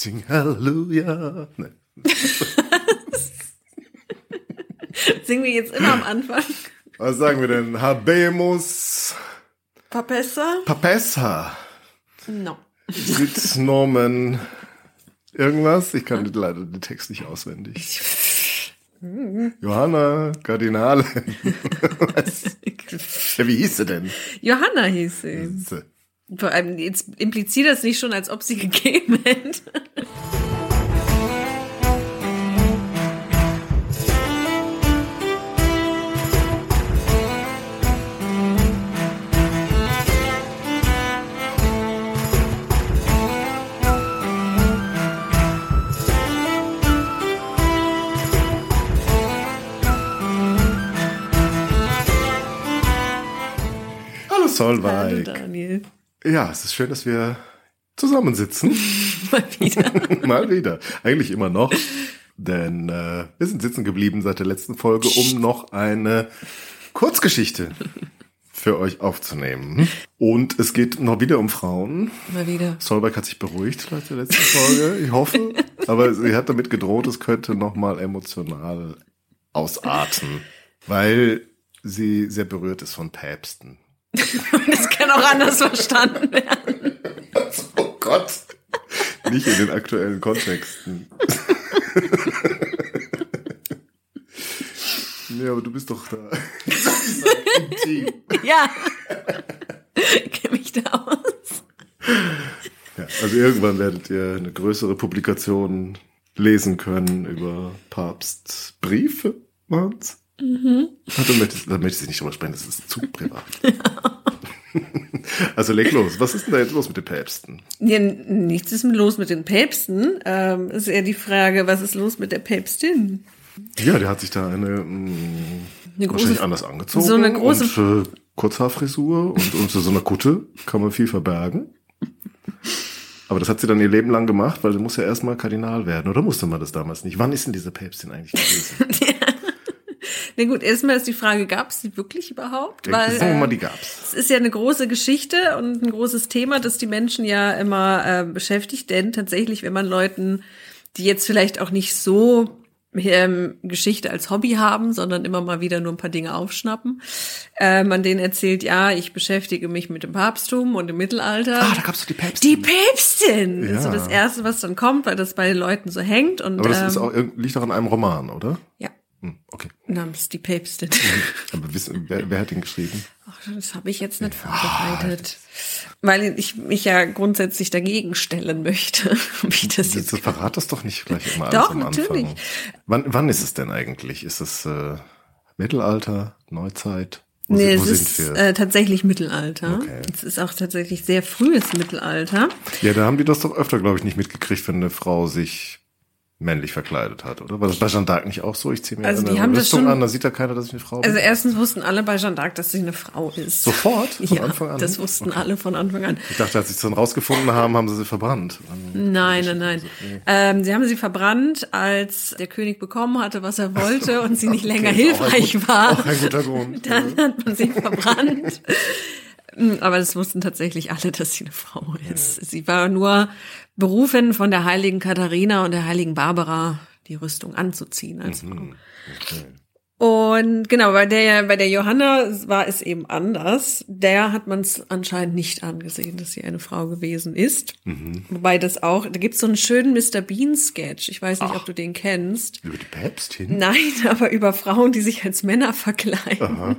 Sing Halleluja. Nee. Singen wir jetzt immer am Anfang. Was sagen wir denn? Habemus Papessa? Papessa. No. Sit Norman. Irgendwas? Ich kann leider den Text nicht auswendig. Johanna, Kardinale. Was? Ja, wie hieß sie denn? Johanna hieß sie. Vor allem, jetzt impliziert das nicht schon, als ob sie gegeben hätte. Hallo Solveig. Hallo Daniel. Ja, es ist schön, dass wir zusammensitzen. Mal wieder. Mal wieder. Eigentlich immer noch. Denn äh, wir sind sitzen geblieben seit der letzten Folge, um noch eine Kurzgeschichte für euch aufzunehmen. Und es geht noch wieder um Frauen. Mal wieder. Solberg hat sich beruhigt seit der letzten Folge, ich hoffe. Aber sie hat damit gedroht, es könnte noch mal emotional ausarten, weil sie sehr berührt ist von Päpsten. Das kann auch anders verstanden werden. Oh Gott. Nicht in den aktuellen Kontexten. nee, aber du bist doch da. Ja. Ich kenne mich da aus. Ja, also irgendwann werdet ihr eine größere Publikation lesen können über Papstbriefe, waren's? Mhm. Da möchte, da möchte ich nicht drüber sprechen, das ist zu privat. Also leg los. Was ist denn da jetzt los mit den Päpsten? Ja, nichts ist los mit den Päpsten. Ähm, ist eher die Frage, was ist los mit der Päpstin? Ja, der hat sich da eine, mh, Eine große- wahrscheinlich anders angezogen. so eine große- und, äh, Kurzhaarfrisur und unter so einer Kutte kann man viel verbergen. Aber das hat sie dann ihr Leben lang gemacht, weil sie muss ja erstmal Kardinal werden. Oder musste man das damals nicht? Wann ist denn diese Päpstin eigentlich gewesen? Na gut, erstmal ist die Frage, gab es die wirklich überhaupt? Weil, Sagen wir mal, äh, die gab's. Es ist ja eine große Geschichte und ein großes Thema, das die Menschen ja immer äh, beschäftigt. Denn tatsächlich, wenn man Leuten, die jetzt vielleicht auch nicht so ähm, Geschichte als Hobby haben, sondern immer mal wieder nur ein paar Dinge aufschnappen, äh, man denen erzählt, ja, ich beschäftige mich mit dem Papsttum und dem Mittelalter. Ah, da gab's doch die Päpstin. die Päpstin ist so Ja. das Erste, was dann kommt, weil das bei den Leuten so hängt. Und, Aber das ähm, ist auch, liegt auch in einem Roman, oder? ja, okay. namens die Päpstin. Aber wissen, wer, wer hat den geschrieben? Ach, das habe ich jetzt nicht vorbereitet. Weil ich mich ja grundsätzlich dagegen stellen möchte. Wie das Jetzt jetzt verrat das doch nicht gleich immer Doch, alles am Anfang. natürlich. Wann, wann ist es denn eigentlich? Ist es äh, Mittelalter, Neuzeit? Wo, Nee, sind- es ist äh, tatsächlich Mittelalter. Okay. Es ist auch tatsächlich sehr frühes Mittelalter. ja, da haben die das doch öfter, glaube ich, nicht mitgekriegt, wenn eine Frau sich männlich verkleidet hat, oder? War das bei Jeanne d'Arc nicht auch so? Ich ziehe mir Also die eine haben das Rüstung schon- an, da sieht ja keiner, dass ich eine Frau bin. Also erstens wussten alle bei Jeanne d'Arc, dass sie eine Frau ist. Sofort? Von ja, Anfang an? das wussten alle von Anfang an. Ich dachte, als sie es dann rausgefunden haben, haben sie sie verbrannt. Nein, nein, nein. Ähm, sie haben sie verbrannt, als der König bekommen hatte, was er wollte und sie nicht länger Okay, auch ein hilfreich gut- war. Auch ein guter Grund. Dann hat man sie verbrannt. Mm, Aber das wussten tatsächlich alle, dass sie eine Frau ist. Sie war nur berufen von der heiligen Katharina und der heiligen Barbara, die Rüstung anzuziehen als Frau. Okay. Und genau, bei der, bei der Johanna war es eben anders. Der hat man es anscheinend nicht angesehen, dass sie eine Frau gewesen ist. Wobei das auch, da gibt's so einen schönen Mr. Bean-Sketch. Ich weiß nicht, ob du den kennst. Über die Päpstin? Nein, aber über Frauen, die sich als Männer verkleiden.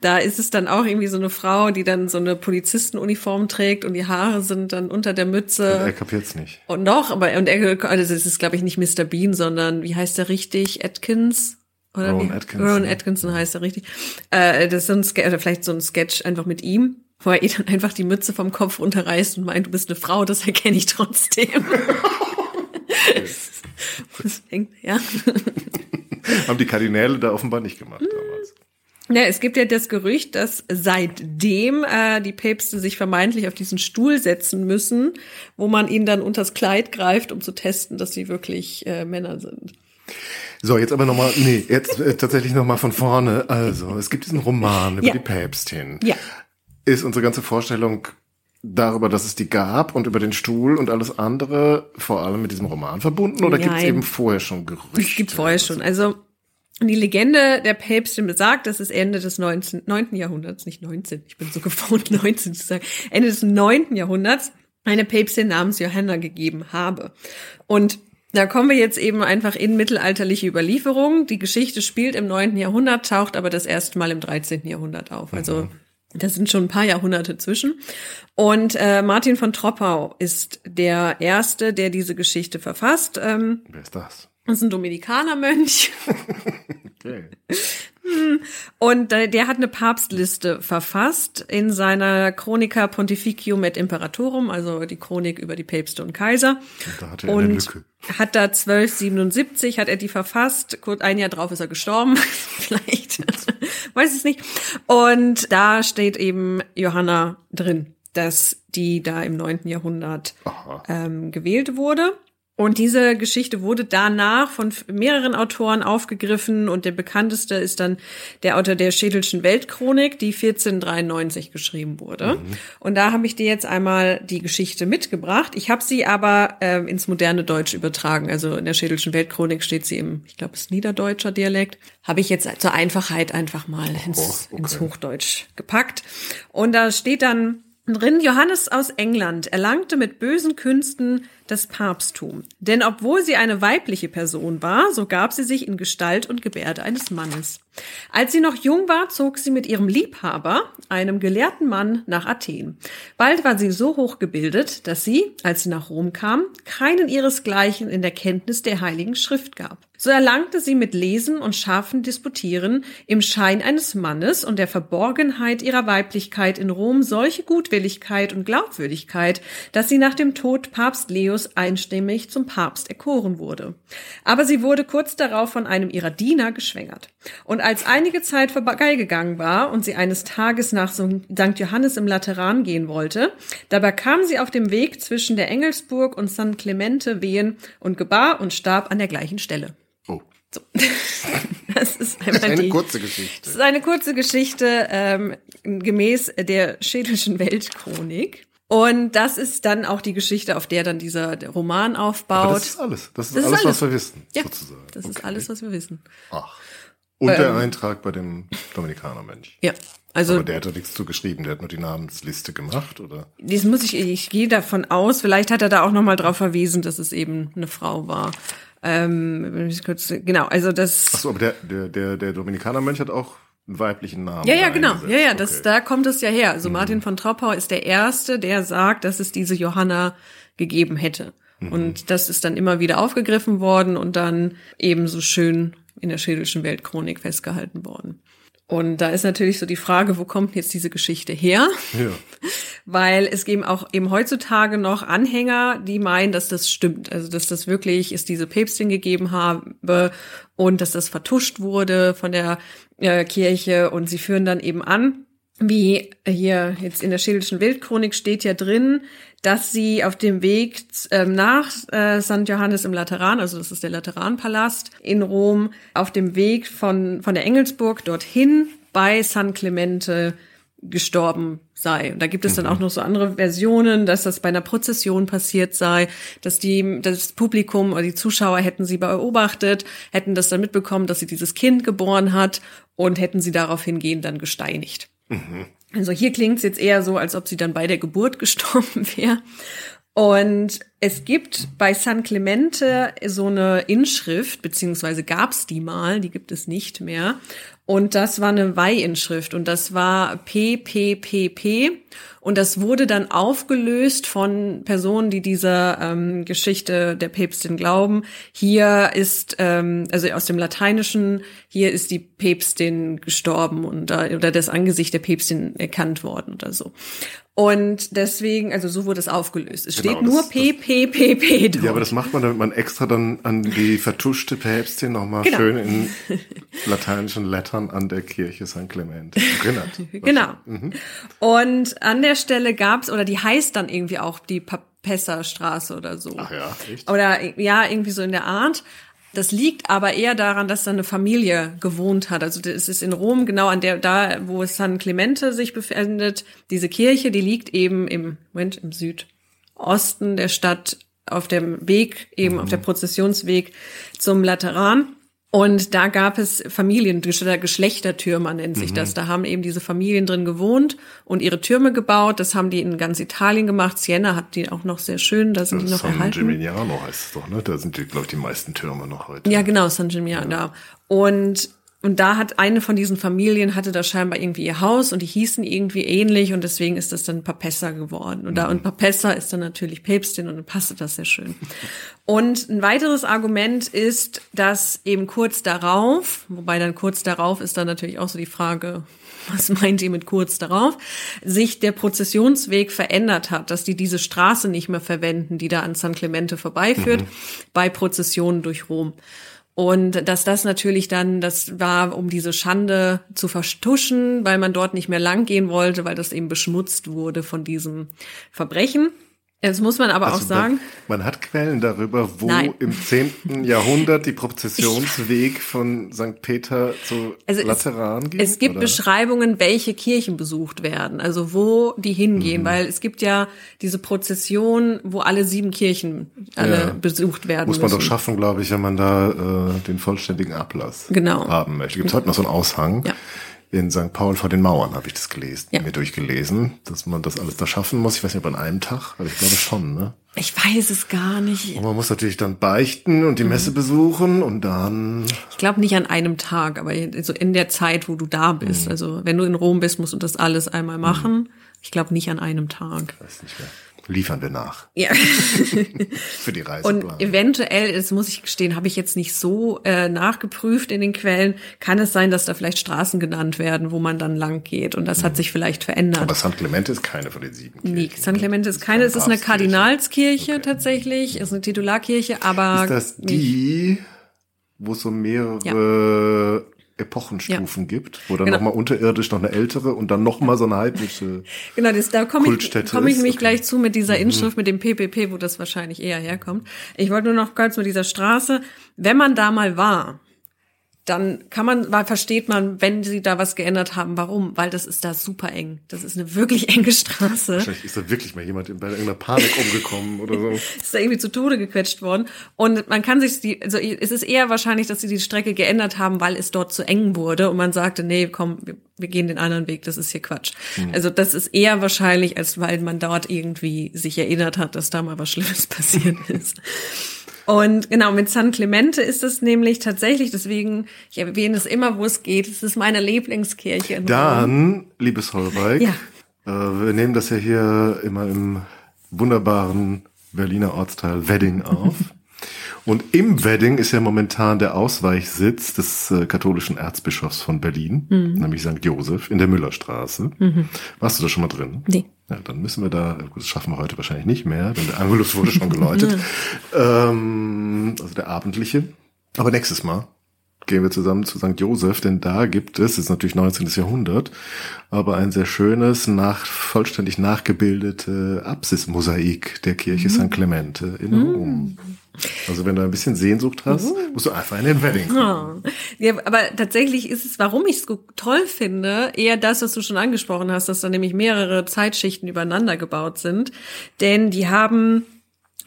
Da ist es dann auch irgendwie so eine Frau, die dann so eine Polizistenuniform trägt und die Haare sind dann unter der Mütze. Er kapiert's nicht. Und noch, aber und er, also es ist glaube ich nicht Mr. Bean, sondern wie heißt er richtig? Atkins? Oder Rowan? Atkinson. Rowan Atkinson heißt er richtig. Äh, das ist so ein Sketch, oder vielleicht so ein Sketch einfach mit ihm, wo er ihr dann einfach die Mütze vom Kopf runterreißt und meint, du bist eine Frau, das erkenne ich trotzdem. Deswegen, ja. Haben die Kardinäle da offenbar nicht gemacht damals. Ja, es gibt ja das Gerücht, dass seitdem äh, die Päpste sich vermeintlich auf diesen Stuhl setzen müssen, wo man ihnen dann unters Kleid greift, um zu testen, dass sie wirklich äh, Männer sind. So, jetzt aber nochmal, nee, jetzt äh, tatsächlich nochmal von vorne. Also, es gibt diesen Roman über Ja. die Päpstin. Ja. Ist unsere ganze Vorstellung darüber, dass es die gab und über den Stuhl und alles andere vor allem mit diesem Roman verbunden oder gibt es eben vorher schon Gerüchte? Es gibt vorher schon. Also die Legende der Päpstin besagt, dass es Ende des 19, 9. Jahrhunderts, nicht 19, ich bin so gewohnt 19 zu sagen, Ende des 9. Jahrhunderts eine Päpstin namens Johanna gegeben habe. Und da kommen wir jetzt eben einfach in mittelalterliche Überlieferungen. Die Geschichte spielt im 9. Jahrhundert, taucht aber das erste Mal im 13. Jahrhundert auf. Also das sind schon ein paar Jahrhunderte zwischen. Und äh, Martin von Troppau ist der Erste, der diese Geschichte verfasst. Ähm, Wer ist das? Das ist ein Dominikanermönch. Okay. Und äh, der hat eine Papstliste verfasst in seiner Chronica Pontificium et Imperatorum, also die Chronik über die Päpste und Kaiser. Und da hatte er eine Und Lücke. hat da 1277, hat er die verfasst. Kurz ein Jahr drauf ist er gestorben. Vielleicht. Weiß es nicht. Und da steht eben Johanna drin, dass die da im 9. Jahrhundert ähm, gewählt wurde. Und diese Geschichte wurde danach von mehreren Autoren aufgegriffen und der bekannteste ist dann der Autor der Schädelschen Weltchronik, die 1493 geschrieben wurde. Und da habe ich dir jetzt einmal die Geschichte mitgebracht. Ich habe sie aber ähm, ins moderne Deutsch übertragen. Also in der Schädelschen Weltchronik steht sie im, ich glaube, es ist niederdeutscher Dialekt. Habe ich jetzt zur Einfachheit einfach mal ins, Oh, okay. ins Hochdeutsch gepackt. Und da steht dann drin, Johannes aus England erlangte mit bösen Künsten das Papsttum. Denn obwohl sie eine weibliche Person war, so gab sie sich in Gestalt und Gebärde eines Mannes. Als sie noch jung war, zog sie mit ihrem Liebhaber, einem gelehrten Mann, nach Athen. Bald war sie so hoch gebildet, dass sie, als sie nach Rom kam, keinen ihresgleichen in der Kenntnis der Heiligen Schrift gab. So erlangte sie mit Lesen und scharfen Disputieren im Schein eines Mannes und der Verborgenheit ihrer Weiblichkeit in Rom solche Gutwilligkeit und Glaubwürdigkeit, dass sie nach dem Tod Papst Leos einstimmig zum Papst erkoren wurde. Aber sie wurde kurz darauf von einem ihrer Diener geschwängert. Und als einige Zeit vorbeigegangen war und sie eines Tages nach St. Johannes im Lateran gehen wollte, da bekam sie auf dem Weg zwischen der Engelsburg und San Clemente Wehen und gebar und starb an der gleichen Stelle. Oh. So. Das ist Das ist eine die, kurze das Geschichte. ist eine kurze Geschichte ähm, gemäß der schädlichen Weltchronik. Und das ist dann auch die Geschichte, auf der dann dieser der Roman Aber aufbaut. das ist alles. Das ist Das ist alles, alles. was wir wissen, ja, sozusagen. das ist Okay. alles, was wir wissen. Ach. Und der Ähm. Eintrag bei dem Dominikanermönch. Ja, also Aber der hat da nichts zu geschrieben, der hat nur die Namensliste gemacht, oder? das muss ich, ich gehe davon aus, vielleicht hat er da auch nochmal drauf verwiesen, dass es eben eine Frau war. Ähm, wenn ich kurz, genau, also das. Achso, aber der, der, der, der Dominikanermönch hat auch einen weiblichen Namen. Ja, ja, genau. Ja, ja, das, Okay. Mhm. da kommt es ja her. Also Martin von Troppau ist der Erste, der sagt, dass es diese Johanna gegeben hätte. Mhm. Und das ist dann immer wieder aufgegriffen worden und dann ebenso schön in der Schädelschen Weltchronik festgehalten worden. Und da ist natürlich so die Frage, wo kommt jetzt diese Geschichte her? Ja. Weil es geben auch eben heutzutage noch Anhänger, die meinen, dass das stimmt. Also, dass das wirklich es diese Päpstin gegeben habe und dass das vertuscht wurde von der äh, Kirche. Und sie führen dann eben an, wie hier jetzt in der Schädelschen Weltchronik steht ja drin, dass sie auf dem Weg ähm, nach äh, St. Johannes im Lateran, also das ist der Lateranpalast in Rom, auf dem Weg von, von der Engelsburg dorthin bei San Clemente gestorben sei. Und da gibt es dann auch noch so andere Versionen, dass das bei einer Prozession passiert sei, dass die, das Publikum oder die Zuschauer hätten sie beobachtet, hätten das dann mitbekommen, dass sie dieses Kind geboren hat und hätten sie darauf hingehend dann gesteinigt. Also hier klingt es jetzt eher so, als ob sie dann bei der Geburt gestorben wäre. Und es gibt bei San Clemente so eine Inschrift, beziehungsweise gab es die mal, die gibt es nicht mehr. Und das war eine Weihinschrift und das war PPPP. Und das wurde dann aufgelöst von Personen, die dieser ähm, Geschichte der Päpstin glauben. Hier ist, ähm, also aus dem Lateinischen, hier ist die Päpstin gestorben und da, oder das Angesicht der Päpstin erkannt worden oder so. Und deswegen, also so wurde es aufgelöst. Es Genau, steht nur das- das- PPPP dort. Ja, aber das macht man, damit man extra dann an die vertuschte Päpstin nochmal Genau. schön in lateinischen Lettern an der Kirche St. Clement erinnert. Genau. Mhm. Und an der Stelle gab's oder die heißt dann irgendwie auch die Papessa-Straße oder so. Ach ja, echt? Oder ja, irgendwie so in der Art. Das liegt aber eher daran, dass da eine Familie gewohnt hat. Also es ist in Rom genau an der, da wo San Clemente sich befindet. Diese Kirche, die liegt eben im, Moment, im Südosten der Stadt auf dem Weg, eben mhm. auf der Prozessionsweg zum Lateran. Und da gab es Familien, Geschlechtertürmer nennt sich mhm. das. Da haben eben diese Familien drin gewohnt und ihre Türme gebaut. Das haben die in ganz Italien gemacht. Siena hat die auch noch sehr schön, da sind das die noch San erhalten. San Gimignano heißt es doch, ne? Da sind die, glaube ich, die meisten Türme noch heute. Ja, genau, San Gimignano. Ja. Und und da hat eine von diesen Familien hatte da scheinbar irgendwie ihr Haus und die hießen irgendwie ähnlich und deswegen ist das dann Papessa geworden. Und da und Papessa ist dann natürlich Päpstin und dann passte das sehr schön. Und ein weiteres Argument ist, dass eben kurz darauf, wobei dann kurz darauf ist dann natürlich auch so die Frage, was meint ihr mit kurz darauf, sich der Prozessionsweg verändert hat, dass die diese Straße nicht mehr verwenden, die da an San Clemente vorbeiführt, mhm. bei Prozessionen durch Rom. Und dass das natürlich dann, das war, um diese Schande zu vertuschen, weil man dort nicht mehr lang gehen wollte, weil das eben beschmutzt wurde von diesem Verbrechen. Jetzt muss man aber also auch sagen. Man, man, hat Quellen darüber, wo Nein. im 10. Jahrhundert die Prozessionsweg von St. Peter zu also Lateran geht. Es gibt oder? Beschreibungen, welche Kirchen besucht werden, also wo die hingehen, mhm. weil es gibt ja diese Prozession, wo alle sieben Kirchen alle ja. besucht werden. Muss man müssen. doch schaffen, glaube ich, wenn man da äh, den vollständigen Ablass genau. haben möchte. Gibt es heute noch so einen Aushang? Ja in St. Paul vor den Mauern habe ich das gelesen, ja. mir durchgelesen, dass man das alles da schaffen muss. Ich weiß nicht, ob an einem Tag, aber ich glaube schon, ne? Ich weiß es gar nicht. Und man muss natürlich dann beichten und die mhm. Messe besuchen und dann. Ich glaube nicht an einem Tag, aber so in der Zeit, wo du da bist. Mhm. Also wenn du in Rom bist, musst du das alles einmal machen. Mhm. Ich glaube nicht an einem Tag. Ich weiß nicht mehr liefern wir nach. Ja. Für die Reise. Und eventuell, das muss ich gestehen, habe ich jetzt nicht so äh, nachgeprüft in den Quellen, kann es sein, dass da vielleicht Straßen genannt werden, wo man dann lang geht. Und das mhm. hat sich vielleicht verändert. Aber San Clemente ist keine von den sieben Kirchen. Nee, San Clemente ist keine. Es ist eine Kardinalskirche okay. tatsächlich. Es ist eine Titularkirche, aber. Ist das die, wo es so mehrere ja. Epochenstufen ja. gibt, wo dann genau. nochmal unterirdisch noch eine ältere und dann nochmal so eine heidnische Genau, das, da komme ich, komm ich mich okay. gleich zu mit dieser mhm. Inschrift, mhm. mit dem PPP, wo das wahrscheinlich eher herkommt. Ich wollte nur noch kurz mit dieser Straße, wenn man da mal war, dann kann man, weil versteht man, wenn sie da was geändert haben, warum? Weil das ist da super eng. Das ist eine wirklich enge Straße. Wahrscheinlich ist da wirklich mal jemand in irgendeiner Panik umgekommen oder so. ist da irgendwie zu Tode gequetscht worden. Und man kann sich die, also es ist eher wahrscheinlich, dass sie die Strecke geändert haben, weil es dort zu eng wurde und man sagte, nee, komm, wir, wir gehen den anderen Weg, das ist hier Quatsch. Mhm. Also das ist eher wahrscheinlich, als weil man dort irgendwie sich erinnert hat, dass da mal was Schlimmes passiert ist. Und genau, mit San Clemente ist es nämlich tatsächlich, deswegen, ich erwähne es immer, wo es geht, es ist meine Lieblingskirche. Dann, liebes Holbeig, ja. äh, wir nehmen das ja hier immer im wunderbaren Berliner Ortsteil Wedding auf. Und im Wedding ist ja momentan der Ausweichsitz des äh, katholischen Erzbischofs von Berlin, mhm. nämlich St. Josef in der Müllerstraße. Mhm. Warst du da schon mal drin? Nee. Ja, dann müssen wir da, das schaffen wir heute wahrscheinlich nicht mehr, denn der Angelus wurde schon geläutet. ähm, also der abendliche. Aber nächstes Mal gehen wir zusammen zu St. Josef, denn da gibt es, ist natürlich 19. Jahrhundert, aber ein sehr schönes, nach, vollständig nachgebildete Apsis-Mosaik der Kirche mhm. St. Clemente in mhm. Also wenn du ein bisschen Sehnsucht hast, uh. musst du einfach in den Wedding kommen. Ja, aber tatsächlich ist es, warum ich es so toll finde, eher das, was du schon angesprochen hast, dass da nämlich mehrere Zeitschichten übereinander gebaut sind. Denn die haben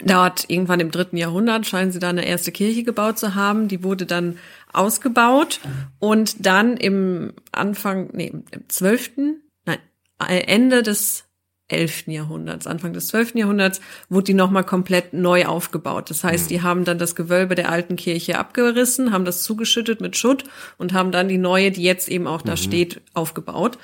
dort irgendwann im dritten Jahrhundert scheinen sie da eine erste Kirche gebaut zu haben. Die wurde dann ausgebaut und dann im Anfang, nee, im zwölften, nein, Ende des 11. Jahrhunderts, Anfang des 12. Jahrhunderts, wurde die nochmal komplett neu aufgebaut. Das heißt, mhm. die haben dann das Gewölbe der alten Kirche abgerissen, haben das zugeschüttet mit Schutt und haben dann die neue, die jetzt eben auch da mhm. steht, aufgebaut.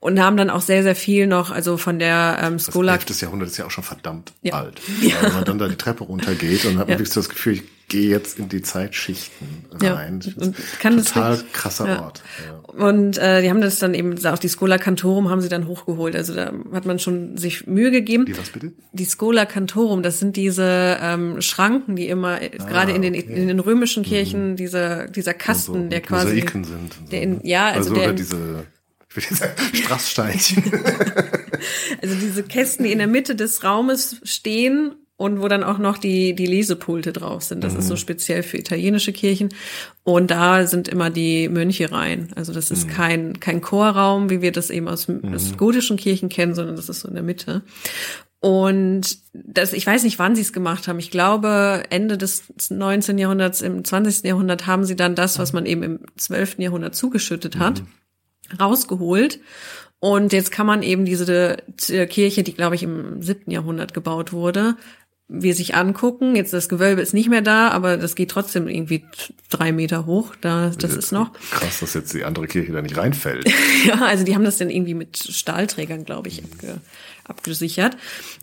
Und haben dann auch sehr, sehr viel noch, also von der ähm, Schola. Das 11. Jahrhundert ist ja auch schon verdammt ja. alt. Ja. Wenn man dann da die Treppe runtergeht und hat man wirklich so das Gefühl, ich gehe jetzt in die Zeitschichten rein. Ja, und kann total das krasser ja. Ort. Ja. Und äh, die haben das dann eben, auch die Schola Cantorum haben sie dann hochgeholt. Also da hat man schon sich Mühe gegeben. Die was bitte? Die Schola Cantorum, das sind diese ähm, Schranken, die immer, ah, gerade in den, okay. in den römischen Kirchen, mhm. dieser, dieser Kasten, so, der quasi. Mosaiken sind. So, der in, ne? ja, also, also der, diese ich würde sagen, Strasssteinchen. also diese Kästen, die in der Mitte des Raumes stehen und wo dann auch noch die, die Lesepulte drauf sind. Das mhm. ist so speziell für italienische Kirchen. Und da sind immer die Mönche rein. Also das ist mhm. kein, kein Chorraum, wie wir das eben aus, mhm. aus gotischen Kirchen kennen, sondern das ist so in der Mitte. Und das, ich weiß nicht, wann sie es gemacht haben. Ich glaube, Ende des 19. Jahrhunderts, im 20. Jahrhundert haben sie dann das, was man eben im 12. Jahrhundert zugeschüttet hat, mhm. rausgeholt und jetzt kann man eben diese Kirche, die glaube ich im siebten Jahrhundert gebaut wurde, wir sich angucken. Jetzt das Gewölbe ist nicht mehr da, aber das geht trotzdem irgendwie drei Meter hoch. Da, das ist noch. Krass, dass jetzt die andere Kirche da nicht reinfällt. ja, also die haben das dann irgendwie mit Stahlträgern, glaube ich, abge, abgesichert.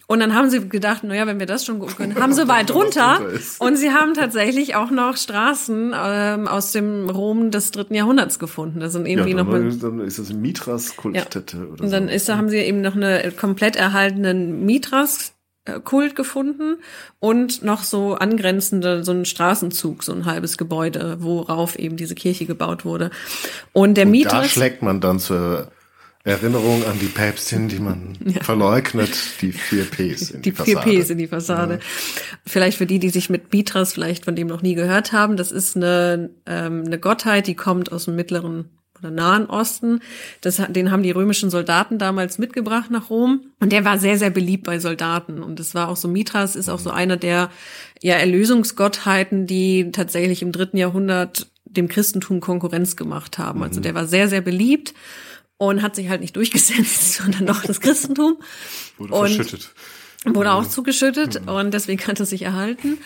Und dann haben sie gedacht, naja, wenn wir das schon gut können, haben sie weit runter. Und sie haben tatsächlich auch noch Straßen ähm, aus dem Rom des dritten Jahrhunderts gefunden. Das sind irgendwie ja, noch mal, dann ist das Mitras Kultstätte ja. oder Und dann so. ist, da haben sie eben noch eine komplett erhaltenen Mitras Kult gefunden und noch so angrenzende, so ein Straßenzug, so ein halbes Gebäude, worauf eben diese Kirche gebaut wurde. Und der Mieter. Da schlägt man dann zur Erinnerung an die Päpstin, die man ja. verleugnet, die vier Ps in die, die Fassade. vier Ps in die Fassade. Ja. Vielleicht für die, die sich mit Mitras vielleicht von dem noch nie gehört haben, das ist eine, ähm, eine Gottheit, die kommt aus dem mittleren oder Nahen Osten. Das, den haben die römischen Soldaten damals mitgebracht nach Rom. Und der war sehr, sehr beliebt bei Soldaten. Und es war auch so, Mithras ist auch so einer der ja, Erlösungsgottheiten, die tatsächlich im dritten Jahrhundert dem Christentum Konkurrenz gemacht haben. Also der war sehr, sehr beliebt und hat sich halt nicht durchgesetzt, sondern noch das Christentum. Wurde und verschüttet. Wurde auch zugeschüttet mhm. und deswegen hat er sich erhalten.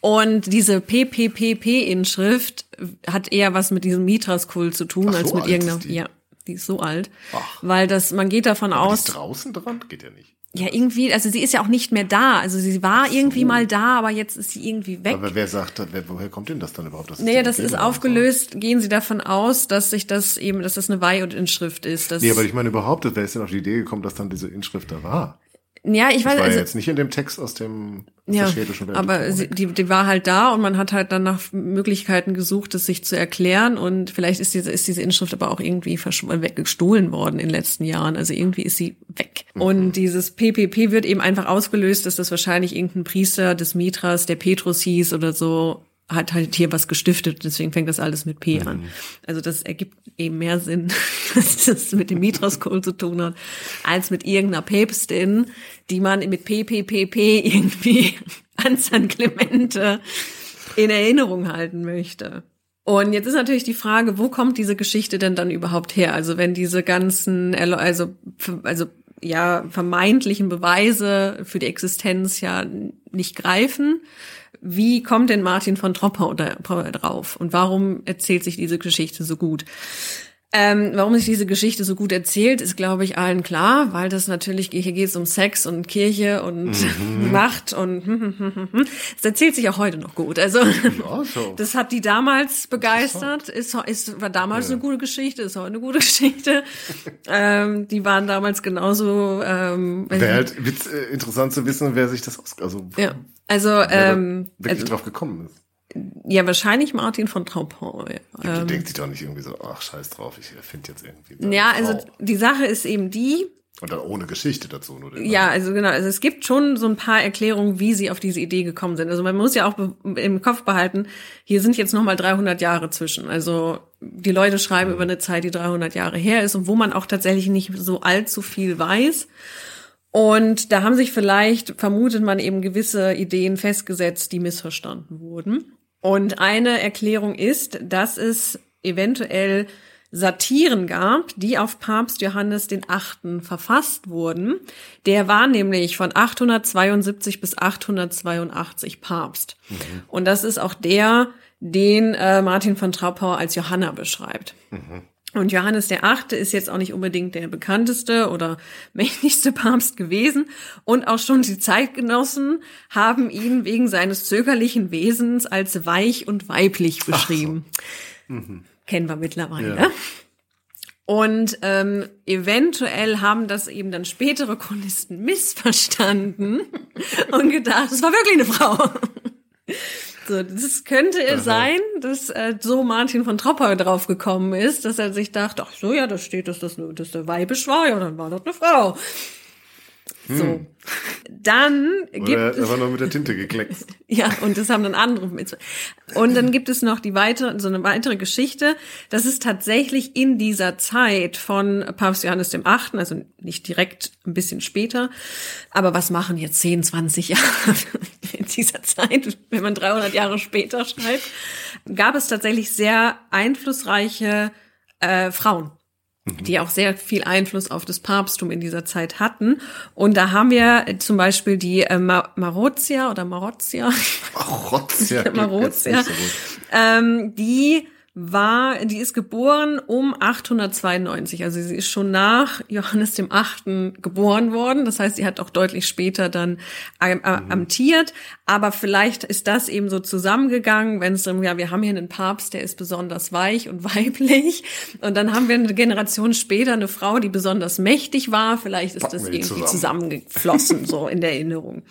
Und diese PPPP-Inschrift hat eher was mit diesem Mitras-Kult zu tun, Ach, als so mit irgendeiner, ja, die ist so alt. Ach. Weil das, man geht davon Aber aus. Die ist draußen dran? Geht ja nicht. Ja, irgendwie, also sie ist ja auch nicht mehr da. Also sie war so. irgendwie mal da, aber jetzt ist sie irgendwie weg. Aber wer sagt, wer, woher kommt denn das dann überhaupt? Das naja, das ist aufgelöst. So. Gehen Sie davon aus, dass sich das eben, dass das eine Weih- und Inschrift ist. Dass nee, aber ich meine überhaupt, wer ist denn auf die Idee gekommen, dass dann diese Inschrift da war? Ja, ich das weiß. War also, jetzt nicht in dem Text aus dem aus ja, aber sie, die, die war halt da und man hat halt dann nach Möglichkeiten gesucht, es sich zu erklären und vielleicht ist diese ist diese Inschrift aber auch irgendwie weggestohlen worden in den letzten Jahren. Also irgendwie ist sie weg. Mhm. Und dieses PPP wird eben einfach ausgelöst, dass das wahrscheinlich irgendein Priester des Mitras, der Petrus hieß oder so, hat halt hier was gestiftet, deswegen fängt das alles mit P mhm. an. Also das ergibt eben mehr Sinn, dass das mit dem Mitras-Kult zu tun hat, als mit irgendeiner Päpstin, die man mit PPPP irgendwie an San Clemente in Erinnerung halten möchte. Und jetzt ist natürlich die Frage, wo kommt diese Geschichte denn dann überhaupt her? Also wenn diese ganzen, also, also ja, vermeintlichen Beweise für die Existenz ja nicht greifen, wie kommt denn Martin von Tropper drauf und warum erzählt sich diese Geschichte so gut? Ähm, warum sich diese Geschichte so gut erzählt, ist, glaube ich, allen klar, weil das natürlich, hier geht es um Sex und Kirche und mhm. Macht und es erzählt sich auch heute noch gut. Also ja, so. das hat die damals begeistert, ist, ist war damals ja. eine gute Geschichte, ist heute eine gute Geschichte. ähm, die waren damals genauso. Ähm, Wäre halt witz, äh, interessant zu wissen, wer sich das aus, also ja. Also ähm, wirklich also, drauf gekommen ist. Ja, wahrscheinlich Martin von die ähm, denkt sich doch nicht irgendwie so, ach scheiß drauf, ich erfinde jetzt irgendwie. Ja, also Frau. die Sache ist eben die. Und dann ohne Geschichte dazu, nur Ja, also genau, also es gibt schon so ein paar Erklärungen, wie sie auf diese Idee gekommen sind. Also man muss ja auch im Kopf behalten, hier sind jetzt nochmal 300 Jahre zwischen. Also die Leute schreiben mhm. über eine Zeit, die 300 Jahre her ist und wo man auch tatsächlich nicht so allzu viel weiß. Und da haben sich vielleicht, vermutet man eben gewisse Ideen festgesetzt, die missverstanden wurden. Und eine Erklärung ist, dass es eventuell Satiren gab, die auf Papst Johannes den Achten verfasst wurden. Der war nämlich von 872 bis 882 Papst. Mhm. Und das ist auch der, den äh, Martin von Trappau als Johanna beschreibt. Mhm. Und Johannes der Achte ist jetzt auch nicht unbedingt der bekannteste oder mächtigste Papst gewesen. Und auch schon die Zeitgenossen haben ihn wegen seines zögerlichen Wesens als weich und weiblich beschrieben. So. Mhm. Kennen wir mittlerweile. Ja. Und ähm, eventuell haben das eben dann spätere Chronisten missverstanden und gedacht, es war wirklich eine Frau. So, das könnte Aha. sein, dass äh, so Martin von Tropper drauf gekommen ist, dass er sich dachte, ach so, ja, da steht, dass das, dass der weibisch war, ja, dann war das eine Frau. So. Dann gibt Oder es. er war noch mit der Tinte gekleckst. Ja, und das haben dann andere mit. Und dann gibt es noch die weitere, so eine weitere Geschichte. Das ist tatsächlich in dieser Zeit von Papst Johannes dem Achten, also nicht direkt ein bisschen später. Aber was machen jetzt 10, 20 Jahre in dieser Zeit, wenn man 300 Jahre später schreibt, gab es tatsächlich sehr einflussreiche äh, Frauen die auch sehr viel Einfluss auf das Papsttum in dieser Zeit hatten. Und da haben wir zum Beispiel die äh, Ma Marozia oder Marozia. Marozia, so gut. ähm, die war, die ist geboren um 892. Also sie ist schon nach Johannes dem Achten geboren worden. Das heißt, sie hat auch deutlich später dann am- am- amtiert. Aber vielleicht ist das eben so zusammengegangen, wenn es dann, ja, wir haben hier einen Papst, der ist besonders weich und weiblich. Und dann haben wir eine Generation später eine Frau, die besonders mächtig war. Vielleicht ist Packen das irgendwie zusammen. zusammengeflossen, so in der Erinnerung.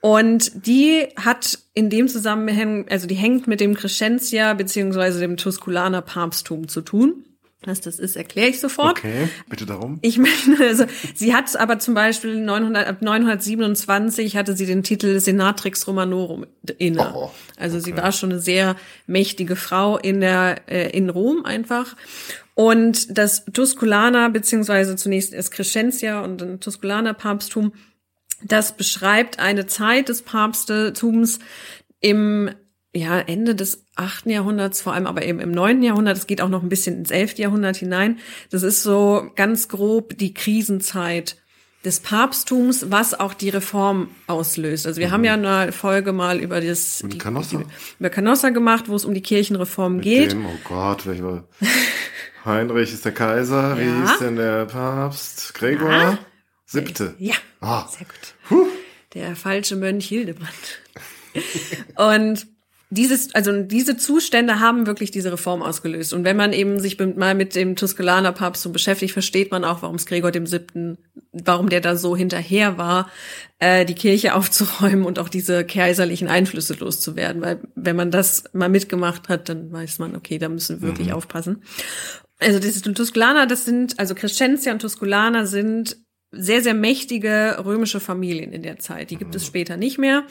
Und die hat in dem Zusammenhang, also die hängt mit dem Crescentia beziehungsweise dem Tusculaner Papsttum zu tun. Was das ist, erkläre ich sofort. Okay, bitte darum. Ich meine, also sie hat aber zum Beispiel 900, ab 927 hatte sie den Titel Senatrix Romanorum inne. Oh, also sie war schon eine sehr mächtige Frau in der äh, in Rom einfach. Und das Tusculaner beziehungsweise zunächst Crescentia und dann Tusculaner Papsttum, das beschreibt eine Zeit des Papsttums im ja, Ende des achten Jahrhunderts, vor allem aber eben im neunten Jahrhundert, es geht auch noch ein bisschen ins elfte Jahrhundert hinein. Das ist so ganz grob die Krisenzeit des Papsttums, was auch die Reform auslöst. Also wir haben ja eine Folge mal über das die, Canossa? die, über Canossa gemacht, wo es um die Kirchenreform geht. Dem, oh Gott, welcher Heinrich ist der Kaiser, wie Ja. hieß denn der Papst? Gregor? Siebte. Ja, Ah. sehr gut. Der falsche Mönch Hildebrand. Und dieses, also diese Zustände haben wirklich diese Reform ausgelöst. Und wenn man eben sich mal mit dem Tusculaner Papsttum beschäftigt, versteht man auch, warum es Gregor dem Siebten, warum der da so hinterher war, äh, die Kirche aufzuräumen und auch diese kaiserlichen Einflüsse loszuwerden. Weil wenn man das mal mitgemacht hat, dann weiß man, okay, da müssen wir wirklich aufpassen. Also das ist Tusculaner, das sind, also Crescentia und Tusculaner sind sehr, sehr mächtige römische Familien in der Zeit. Die gibt es später nicht mehr.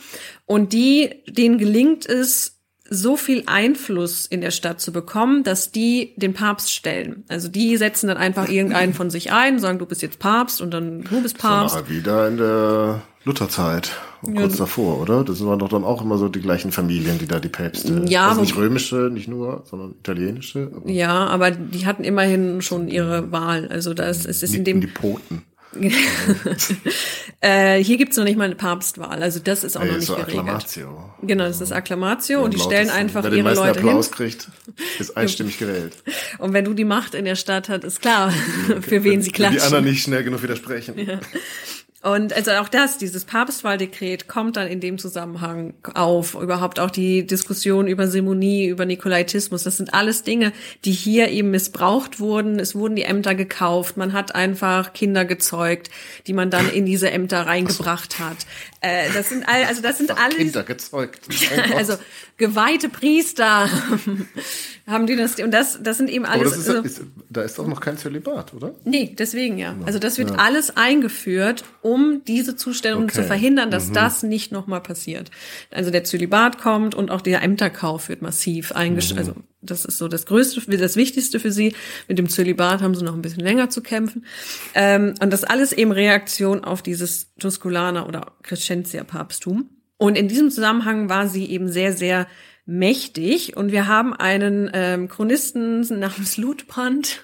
Und die, denen gelingt es, so viel Einfluss in der Stadt zu bekommen, dass die den Papst stellen. Also die setzen dann einfach irgendeinen von sich ein, sagen, du bist jetzt Papst und dann du bist Papst. Mal wieder in der Lutherzeit. Und kurz davor, oder? Das waren doch dann auch immer so die gleichen Familien, die da die Päpste. Ja, also nicht römische, nicht nur, sondern italienische. Aber Ja, aber die hatten immerhin schon ihre Wahl. Also das es ist in dem die Poten. äh, hier gibt's noch nicht mal eine Papstwahl. Also das ist auch noch Nee, nicht so geregelt. Acclamatio. Genau, das ist Acclamatio Am und die stellen einfach Wer den ihre meisten Leute hin. Applaus kriegt, ist einstimmig gewählt. Und wenn du die Macht in der Stadt hast, ist klar, für wen sie Wenn klatschen. die anderen nicht schnell genug widersprechen. Und also auch das, dieses Papstwahldekret kommt dann in dem Zusammenhang auf. Überhaupt auch die Diskussion über Simonie, über Nikolaitismus. Das sind alles Dinge, die hier eben missbraucht wurden. Es wurden die Ämter gekauft. Man hat einfach Kinder gezeugt, die man dann in diese Ämter reingebracht hat. Äh, das sind all, also das sind alles. Kinder gezeugt. Also geweihte Priester haben die das und das das sind eben alles das ist, also, ist, da ist doch noch kein Zölibat, oder? Nee, deswegen ja. Also das wird alles eingeführt, um diese Zustände um Okay. zu verhindern, dass das nicht nochmal passiert. Also der Zölibat kommt und auch der Ämterkauf wird massiv eingeschränkt. Also das ist so das Größte, das Wichtigste für sie. Mit dem Zölibat haben sie noch ein bisschen länger zu kämpfen. Ähm, und das alles eben Reaktion auf dieses Tusculaner oder Crescentia-Papsttum. Und in diesem Zusammenhang war sie eben sehr, sehr mächtig. Und wir haben einen ähm, Chronisten namens Ludbrand.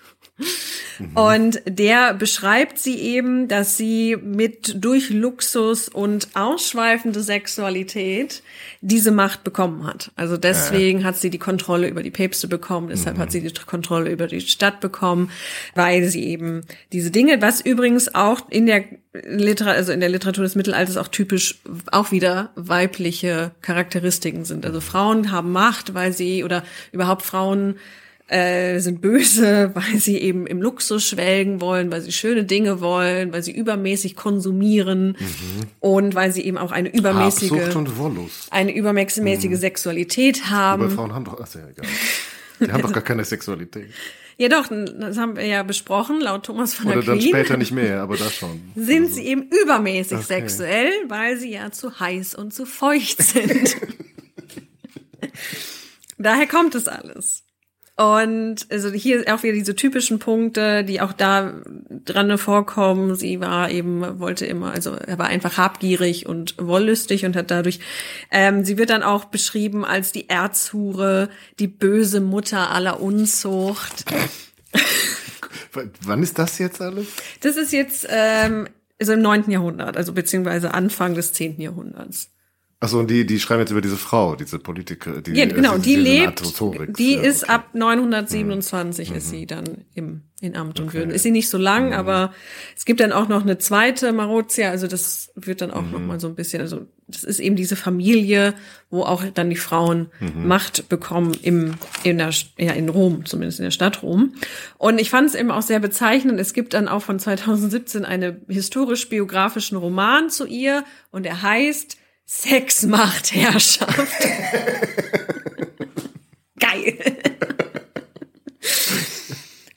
Und der beschreibt sie eben, dass sie mit durch Luxus und ausschweifende Sexualität diese Macht bekommen hat. Also deswegen hat sie die Kontrolle über die Päpste bekommen, deshalb hat sie die Kontrolle über die Stadt bekommen, weil sie eben diese Dinge, was übrigens auch in der Liter also in der Literatur des Mittelalters auch typisch auch wieder weibliche Charakteristiken sind. Also Frauen haben Macht, weil sie oder überhaupt Frauen äh, sind böse, weil sie eben im Luxus schwelgen wollen, weil sie schöne Dinge wollen, weil sie übermäßig konsumieren und weil sie eben auch eine übermäßige Habsucht und Wollust. eine übermäßige Sexualität Bei haben. Frauen haben doch, ach, ja, egal. Die haben doch gar keine Sexualität. Ja doch, das haben wir ja besprochen, laut Thomas von Oder der dann Queen. später nicht mehr, aber da schon. Sind sie eben übermäßig Okay. sexuell, weil sie ja zu heiß und zu feucht sind. Daher kommt es alles. Und also hier auch wieder diese typischen Punkte, die auch da dran vorkommen. Sie war eben, wollte immer, also er war einfach habgierig und wollüstig und hat dadurch, ähm, sie wird dann auch beschrieben als die Erzhure, die böse Mutter aller Unzucht. W- Wann ist das jetzt alles? Das ist jetzt ähm, also im neunten Jahrhundert, also beziehungsweise Anfang des zehnten Jahrhunderts. Achso, und die, die schreiben jetzt über diese Frau, diese Politiker, die, Ja, genau, die diese lebt, die Ja, ist okay. Mhm. ab 927 ist sie dann im in Amt und Würden. Ist sie nicht so lang, aber es gibt dann auch noch eine zweite Marozia, also das wird dann auch noch mal so ein bisschen, also das ist eben diese Familie, wo auch dann die Frauen Macht bekommen im in der ja in Rom, zumindest in der Stadt Rom. Und ich fand es eben auch sehr bezeichnend. Es gibt dann auch von 2017 einen historisch-biografischen Roman zu ihr und er heißt Sex macht Herrschaft. Geil.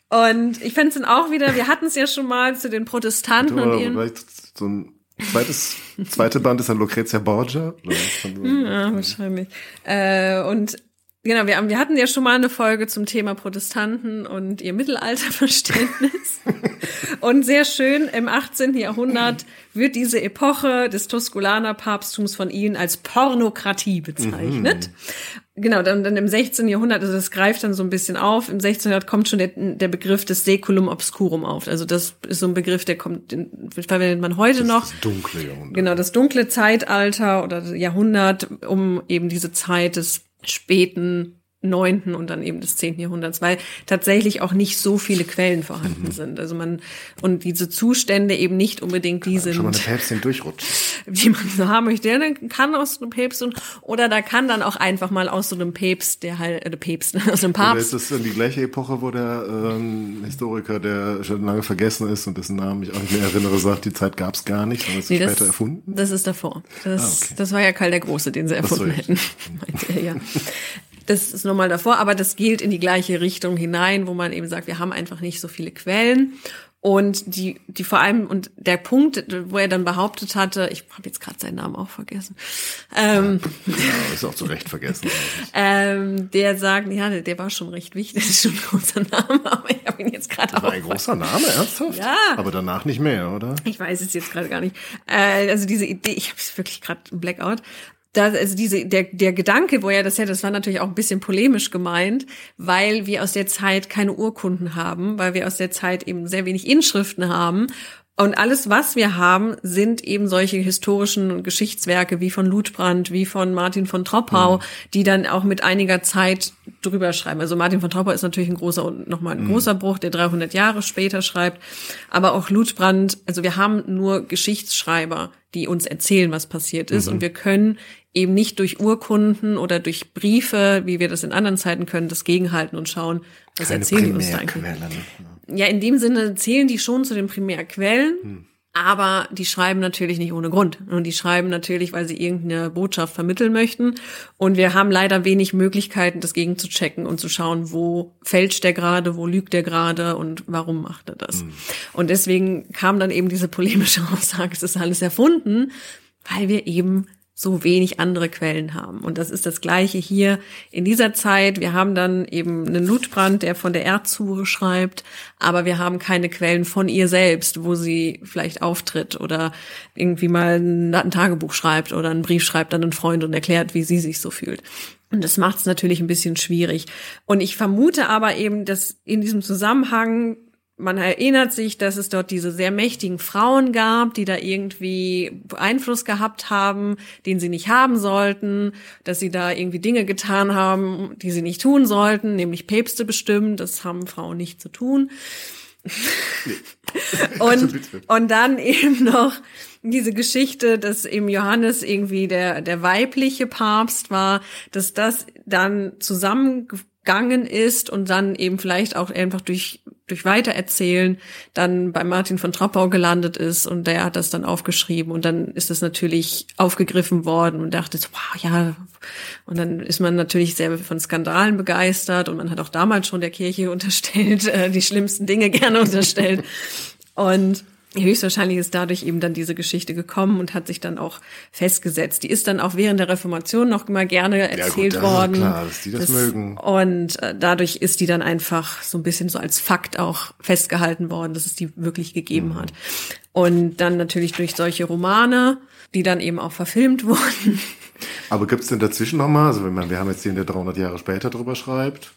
Und ich fände es dann auch wieder, wir hatten es ja schon mal zu den Protestanten und ihren. vielleicht so ein zweites, zweite Band ist dann Lucrezia Borgia. So- Ja, wahrscheinlich. Äh, und genau, wir, haben- wir hatten ja schon mal eine Folge zum Thema Protestanten und ihr Mittelalterverständnis. und sehr schön, im 18. Jahrhundert wird diese Epoche des Tusculaner Papsttums von ihnen als Pornokratie bezeichnet. Genau, dann, dann im 16. Jahrhundert, also das greift dann so ein bisschen auf. Im 16. Jahrhundert kommt schon der, der Begriff des Seculum Obscurum auf. Also das ist so ein Begriff, der kommt, den verwendet man heute noch. Das dunkle Jahrhundert. Genau, das dunkle Zeitalter oder Jahrhundert, um eben diese Zeit des späten neunten und dann eben des zehnten Jahrhunderts, weil tatsächlich auch nicht so viele Quellen vorhanden Mhm. sind. Also man, und diese Zustände eben nicht unbedingt die Schon mal eine sind, Päpstin durchrutschen. wie man so haben möchte. Der dann kann aus so einem Päpst und, oder da kann dann auch einfach mal aus so einem Päpst, der halt, äh, Päpst, aus einem Oder Papst, ist das dann die gleiche Epoche, wo der ähm, Historiker, der schon lange vergessen ist und dessen Namen ich auch nicht mehr erinnere, sagt, die Zeit gab's gar nicht, sondern ist Nee, später das, erfunden? Das ist davor. Das, Ah, okay. das war ja Karl der Große, den sie erfunden ja. hätten. meinte er ja. Das ist nochmal davor, aber das gilt in die gleiche Richtung hinein, wo man eben sagt, wir haben einfach nicht so viele Quellen. Und die, die vor allem, und der Punkt, wo er dann behauptet hatte, ich habe jetzt gerade seinen Namen auch vergessen, ähm, Ja, ist auch zu Recht vergessen. ähm, der sagt, ja, der, der war schon recht wichtig, das ist schon ein großer Name, aber ich habe ihn jetzt gerade War auch ein großer Name, ernsthaft? Ja. Aber danach nicht mehr, oder? Ich weiß es jetzt gerade gar nicht. Äh, also diese Idee, ich habe wirklich gerade einen Blackout. Da, also diese, der, der Gedanke, wo er das hätte, das war natürlich auch ein bisschen polemisch gemeint, weil wir aus der Zeit keine Urkunden haben, weil wir aus der Zeit eben sehr wenig Inschriften haben. Und alles, was wir haben, sind eben solche historischen Geschichtswerke wie von Ludbrand, wie von Martin von Troppau, die dann auch mit einiger Zeit drüber schreiben. Also Martin von Troppau ist natürlich ein großer und nochmal ein großer Bruch, der 300 Jahre später schreibt. Aber auch Ludbrand, also wir haben nur Geschichtsschreiber, die uns erzählen, was passiert ist. Und wir können eben nicht durch Urkunden oder durch Briefe, wie wir das in anderen Zeiten können, das gegenhalten und schauen, was Keine erzählen die uns da eigentlich. Primärquellen. Ja, in dem Sinne zählen die schon zu den Primärquellen, aber die schreiben natürlich nicht ohne Grund. Und die schreiben natürlich, weil sie irgendeine Botschaft vermitteln möchten. Und wir haben leider wenig Möglichkeiten, das gegen zu checken und zu schauen, wo fälscht der gerade, wo lügt der gerade und warum macht er das. Und deswegen kam dann eben diese polemische Aussage, es ist alles erfunden, weil wir eben so wenig andere Quellen haben. Und das ist das Gleiche hier in dieser Zeit. Wir haben dann eben einen Ludbrand, der von der Erzhure schreibt, aber wir haben keine Quellen von ihr selbst, wo sie vielleicht auftritt oder irgendwie mal ein ein Tagebuch schreibt oder einen Brief schreibt an einen Freund und erklärt, wie sie sich so fühlt. Und das macht es natürlich ein bisschen schwierig. Und ich vermute aber eben, dass in diesem Zusammenhang man erinnert sich, dass es dort diese sehr mächtigen Frauen gab, die da irgendwie Einfluss gehabt haben, den sie nicht haben sollten, dass sie da irgendwie Dinge getan haben, die sie nicht tun sollten, nämlich Päpste bestimmen. Das haben Frauen nicht zu tun. und, bitte. und dann eben noch diese Geschichte, dass eben Johannes irgendwie der, der weibliche Papst war, dass das dann zusammengegangen ist und dann eben vielleicht auch einfach durch durch Weitererzählen dann bei Martin von Troppau gelandet ist und der hat das dann aufgeschrieben und dann ist das natürlich aufgegriffen worden und dachte wow, ja. Und dann ist man natürlich sehr von Skandalen begeistert und man hat auch damals schon der Kirche unterstellt, äh, die schlimmsten Dinge gerne unterstellt. Und Höchstwahrscheinlich ist dadurch eben dann diese Geschichte gekommen und hat sich dann auch festgesetzt. Die ist dann auch während der Reformation noch immer gerne erzählt ja gut, worden. klar, dass die das, das mögen. Und äh, dadurch ist die dann einfach so ein bisschen so als Fakt auch festgehalten worden, dass es die wirklich gegeben mhm. hat. Und dann natürlich durch solche Romane, die dann eben auch verfilmt wurden. Aber gibt's denn dazwischen nochmal, also wenn man, wir haben jetzt den, der 300 Jahre später drüber schreibt,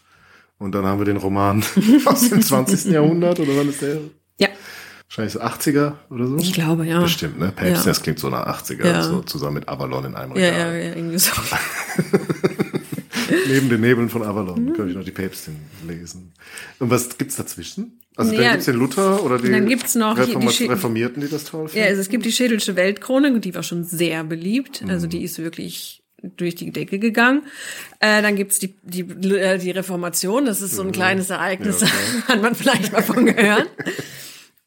und dann haben wir den Roman aus dem 20. Jahrhundert, oder wann ist der? Ja. Wahrscheinlich so 80er oder so? Ich glaube, ja. Bestimmt, ne? Papes, ja. das klingt so nach 80er, ja. so zusammen mit Avalon in einem Regal. Ja, ja, ja, irgendwie so. Neben den Nebeln von Avalon mhm. kann ich noch die Päpstin lesen. Und was gibt's dazwischen? Also ja, dann gibt's den Luther oder die dann gibt's noch Reform die Reformierten, die das toll finden? Ja, also es gibt die Schädelsche Weltchronik und die war schon sehr beliebt. Mhm. Also die ist wirklich durch die Decke gegangen. Äh, dann gibt's die, die, äh, die Reformation, das ist so ein mhm. kleines Ereignis, ja, okay. hat man vielleicht mal von gehört.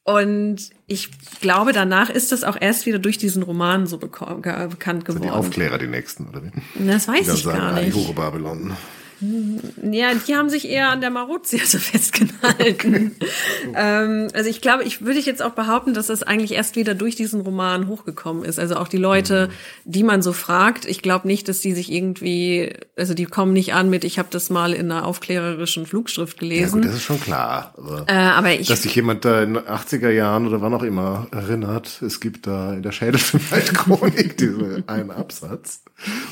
Und ich glaube, danach ist das auch erst wieder durch diesen Roman so bekannt geworden. Sind die Aufklärer die nächsten, oder wie? Das weiß ich gar nicht. Babylon. Ja, die haben sich eher an der Maruzia so festgehalten. ähm, also ich glaube, ich würde jetzt auch behaupten, dass das eigentlich erst wieder durch diesen Roman hochgekommen ist. Also auch die Leute, mhm. die man so fragt, ich glaube nicht, dass die sich irgendwie, also die kommen nicht an mit, ich habe das mal in einer aufklärerischen Flugschrift gelesen. Ja, gut, das ist schon klar. Aber, äh, aber ich, dass sich jemand da in den 80er Jahren oder wann auch immer erinnert, es gibt da in der Schädelschen Waldchronik diesen einen Absatz.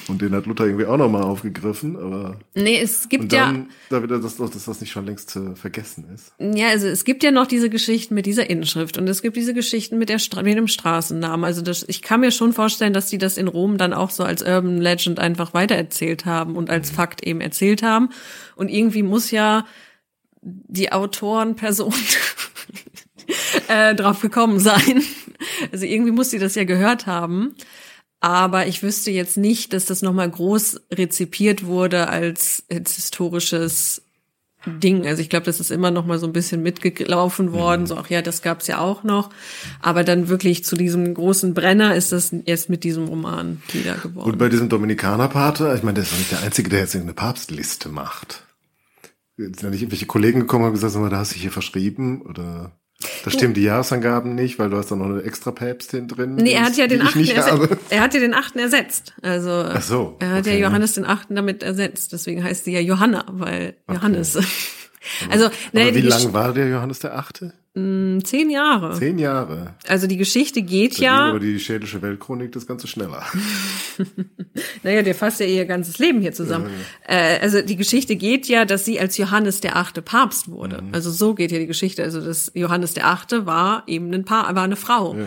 Und den hat Luther irgendwie auch nochmal aufgegriffen, aber. Nee, es gibt dann, ja. Da wieder, dass, dass das nicht schon längst äh, vergessen ist. Ja, also es gibt ja noch diese Geschichten mit dieser Inschrift und es gibt diese Geschichten mit, der Stra mit dem Straßennamen. Also das, ich kann mir schon vorstellen, dass die das in Rom dann auch so als Urban Legend einfach weitererzählt haben und als mhm. Fakt eben erzählt haben. Und irgendwie muss ja die Autorenperson äh, drauf gekommen sein. Also irgendwie muss sie das ja gehört haben. Aber ich wüsste jetzt nicht, dass das nochmal groß rezipiert wurde als, als historisches Ding. Also ich glaube, das ist immer noch mal so ein bisschen mitgelaufen worden. Mhm. So, ach ja, das gab's ja auch noch. Aber dann wirklich zu diesem großen Brenner ist das erst mit diesem Roman wieder geworden. Und bei diesem Dominikanerpater, ich meine, der ist doch nicht der Einzige, der jetzt eine Papstliste macht. Sind da nicht irgendwelche Kollegen gekommen und gesagt, da hast du hier verschrieben oder? Da stimmen die Jahresangaben nicht, weil du hast da noch eine extra Päpstin drin. Nee, er hat ja den achten ersetzt. Er hat ja den achten ersetzt. Also Ach so, er hat okay. ja Johannes den achten damit ersetzt. Deswegen heißt sie ja Johanna, weil okay. Johannes. Also, ne, wie lang war der Johannes der Achte? Mm, zehn Jahre. Zehn Jahre. Also die Geschichte geht da ja. Aber die schädische Weltchronik das Ganze schneller. naja, der fasst ja ihr ganzes Leben hier zusammen. Ja, ja. Äh, also die Geschichte geht ja, dass sie als Johannes der Achte Papst wurde. Mhm. Also so geht ja die Geschichte. Also das Johannes der Achte war eben ein Paar, war eine Frau. Ja.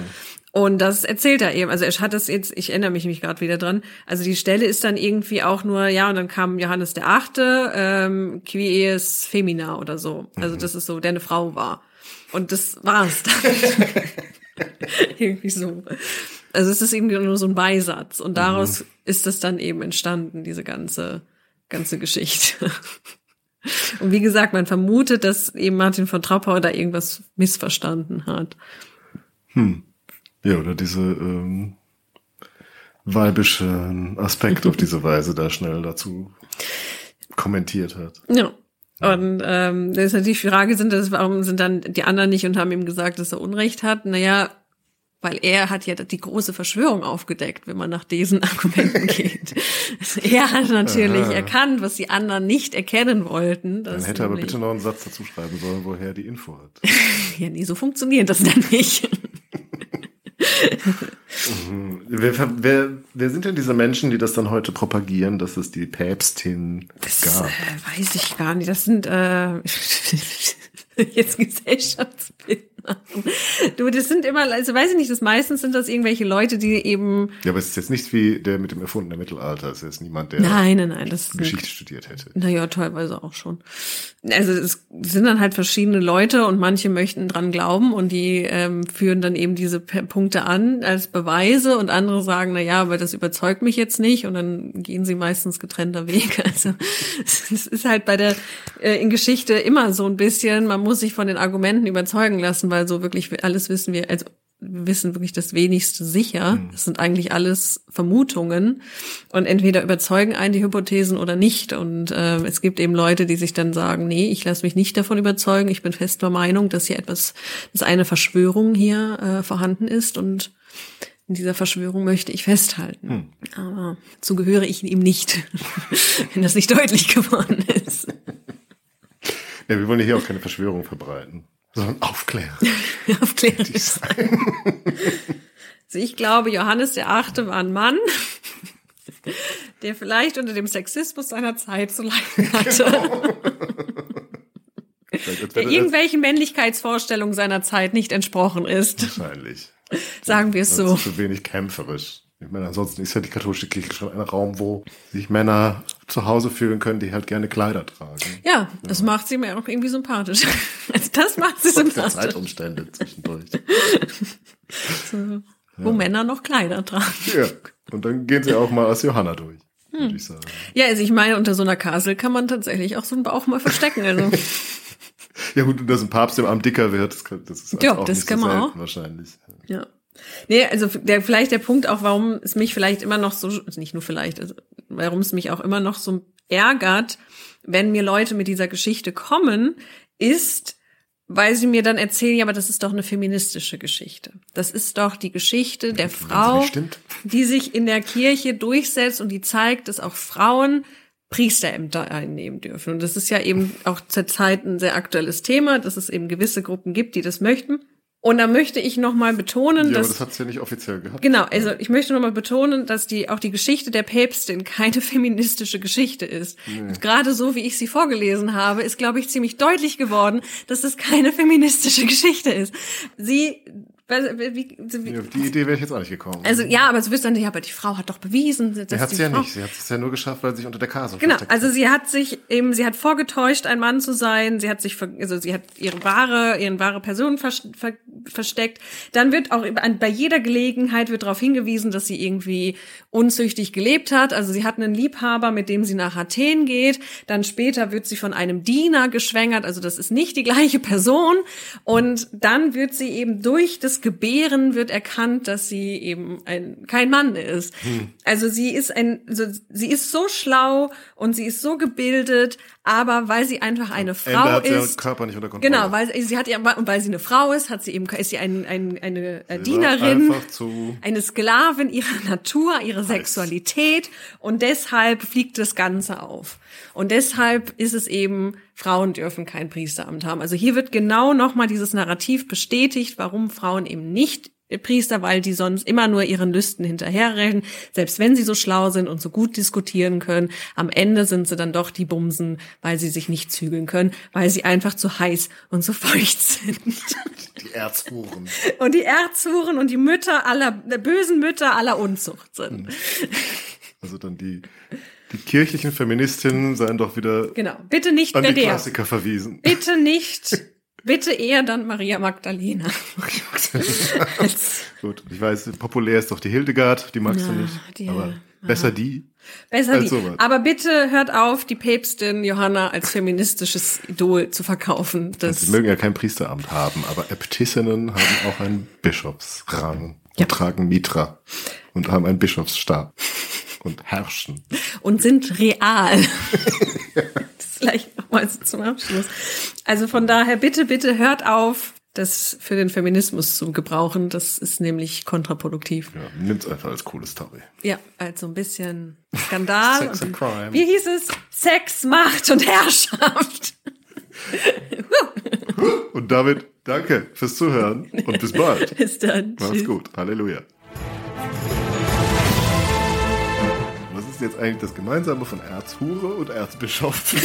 Und das erzählt er eben. Also er hat das jetzt, ich erinnere mich mich gerade wieder dran. Also die Stelle ist dann irgendwie auch nur, ja, und dann kam Johannes der Achte, ähm, quies femina oder so. Also mhm. das ist so, der eine Frau war. Und das war's dann. irgendwie so. Also es ist eben nur so ein Beisatz. Und daraus mhm. ist das dann eben entstanden, diese ganze, ganze Geschichte. Und wie gesagt, man vermutet, dass eben Martin von Trappau da irgendwas missverstanden hat. Hm. Ja, oder diese ähm, weibischen Aspekt auf diese Weise da schnell dazu kommentiert hat. Ja. Und ähm, da ist natürlich die Frage, sind das, warum sind dann die anderen nicht und haben ihm gesagt, dass er Unrecht hat? Naja, weil er hat ja die große Verschwörung aufgedeckt, wenn man nach diesen Argumenten geht. er hat natürlich Aha. erkannt, was die anderen nicht erkennen wollten. Dann hätte er aber bitte noch einen Satz dazu schreiben sollen, woher die Info hat. ja, nee, so funktioniert das dann nicht. Mhm. wer, wer, wer sind denn diese Menschen, die das dann heute propagieren, dass es die Päpstin das, gab? Äh, weiß ich gar nicht. Das sind äh, jetzt Gesellschaftsbild. Du, das sind immer, also weiß ich nicht, das meistens sind das irgendwelche Leute, die eben. Ja, aber es ist jetzt nicht wie der mit dem erfundenen Mittelalter. Es ist niemand, der Nein, nein, nein, das Geschichte studiert hätte. Naja, teilweise auch schon. Also es sind dann halt verschiedene Leute und manche möchten dran glauben und die ähm, führen dann eben diese Punkte an als Beweise und andere sagen, na ja, aber das überzeugt mich jetzt nicht und dann gehen sie meistens getrennter Weg. Also es ist halt bei der äh, in Geschichte immer so ein bisschen, man muss sich von den Argumenten überzeugen lassen, weil so wirklich alles wissen wir, also wissen wirklich das wenigste sicher. Das sind eigentlich alles Vermutungen und entweder überzeugen einen die Hypothesen oder nicht. Und äh, es gibt eben Leute, die sich dann sagen, nee, ich lasse mich nicht davon überzeugen. Ich bin fest der Meinung, dass hier etwas, dass eine Verschwörung hier äh, vorhanden ist und in dieser Verschwörung möchte ich festhalten. Hm. Aber dazu gehöre ich ihm nicht, wenn das nicht deutlich geworden ist. Ja, wir wollen ja hier auch keine Verschwörung verbreiten, sondern aufklären. Aufklärerisch sein. Also ich glaube, Johannes der Achte war ein Mann, der vielleicht unter dem Sexismus seiner Zeit zu leiden hatte. Als Der irgendwelchen Männlichkeitsvorstellungen seiner Zeit nicht entsprochen ist. wahrscheinlich. Sagen wir es so. zu wenig kämpferisch. Ich meine, ansonsten ist ja die katholische Kirche schon ein Raum, wo sich Männer zu Hause fühlen können, die halt gerne Kleider tragen. Ja, das macht sie mir auch irgendwie sympathisch. Also das macht sie sympathisch. Zeitumstände zwischendurch. So, wo Männer noch Kleider tragen. Ja. Und dann gehen sie auch mal als Johanna durch, Hm. würde ich sagen. Ja, also ich meine, unter so einer Kasel kann man tatsächlich auch so einen Bauch mal verstecken. Also Ja gut, und dass ein Papst im Arm dicker wird, das, kann, das ist Ja, auch das nicht kann so man selten auch. wahrscheinlich. Ja. Nee, also der, vielleicht der Punkt auch, warum es mich vielleicht immer noch so, also nicht nur vielleicht, also warum es mich auch immer noch so ärgert, wenn mir Leute mit dieser Geschichte kommen, ist, weil sie mir dann erzählen, ja, aber das ist doch eine feministische Geschichte. Das ist doch die Geschichte der Frau, die sich in der Kirche durchsetzt und die zeigt, dass auch Frauen Priesterämter einnehmen dürfen. Und das ist ja eben auch zur Zeit ein sehr aktuelles Thema, dass es eben gewisse Gruppen gibt, die das möchten. Und da möchte ich nochmal betonen, Ja, aber dass das hat es ja nicht offiziell gehabt. Genau, also ich möchte nochmal betonen, dass die auch die Geschichte der Päpstin keine feministische Geschichte ist. Und gerade so, wie ich sie vorgelesen habe, ist, glaube ich, ziemlich deutlich geworden, dass es keine feministische Geschichte ist. Sie, wie, wie, Ja, auf die Idee wäre ich jetzt auch nicht gekommen. also ja, aber sie wirst dann, ja, aber die Frau hat doch bewiesen, dass Sie hat es ja Frau nicht. Sie hat es ja nur geschafft, weil sie sich unter der Kase Genau, also hat. sie hat sich eben, sie hat vorgetäuscht, ein Mann zu sein. Sie hat sich, ver- also sie hat ihre wahre, ihren wahre Person vers ver versteckt. Dann wird auch bei jeder Gelegenheit wird darauf hingewiesen, dass sie irgendwie unzüchtig gelebt hat. Also sie hat einen Liebhaber, mit dem sie nach Athen geht. Dann später wird sie von einem Diener geschwängert. Also das ist nicht die gleiche Person. Und dann wird sie eben durch das Gebären wird erkannt, dass sie eben ein, kein Mann ist. Also sie ist ein, also sie ist so schlau und sie ist so gebildet, aber weil sie einfach eine Frau hat sie ihren ist. Körper nicht unter Kontrolle. Genau, weil sie hat ja, und weil sie eine Frau ist, hat sie eben, ist sie ein, ein, eine äh, Sie Dienerin, eine Sklavin ihrer Natur, ihrer Sexualität und deshalb fliegt das Ganze auf. Und deshalb ist es eben, Frauen dürfen kein Priesteramt haben. Also hier wird genau nochmal dieses Narrativ bestätigt, warum Frauen eben nicht Priester, weil die sonst immer nur ihren Lüsten hinterherrennen, selbst wenn sie so schlau sind und so gut diskutieren können. Am Ende sind sie dann doch die Bumsen, weil sie sich nicht zügeln können, weil sie einfach zu heiß und zu feucht sind. die Erzhuren. Und die Erzhuren und die Mütter aller, bösen Mütter aller Unzucht sind. Also dann die, die kirchlichen Feministinnen seien doch wieder Genau. Bitte nicht an mehr die der. Klassiker verwiesen. Bitte nicht. Bitte eher dann Maria Magdalena. Gut, ich weiß, populär ist doch die Hildegard, die magst Ja, du nicht. die- aber besser die. besser Als die. sowas. Aber bitte hört auf, die Päpstin Johanna als feministisches Idol zu verkaufen. Das Sie mögen ja kein Priesteramt haben, aber Äbtissinnen haben auch einen Bischofsrang Ja. und tragen Mitra und haben einen Bischofsstab und herrschen. und sind real. so zum Abschluss. Also von daher bitte, bitte hört auf, das für den Feminismus zu gebrauchen. Das ist nämlich kontraproduktiv. Ja, nimmt's einfach als coole Story. Ja, also ein bisschen Skandal. Sex and Crime. Wie hieß es? Sex, Macht und Herrschaft. Und damit danke fürs Zuhören und bis bald. Bis dann. Macht's gut. Halleluja. Ist jetzt eigentlich das Gemeinsame von Erzhure und Erzbischof?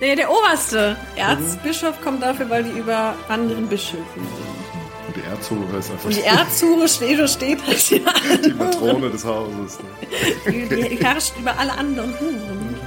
Nee, der oberste. Erzbischof kommt dafür, weil die über anderen Bischöfen sind. Und die Erzhure ist einfach Und die Erzhure steht, steht halt die, die Matrone des Hauses. Ne? die, die herrscht über alle anderen Huren.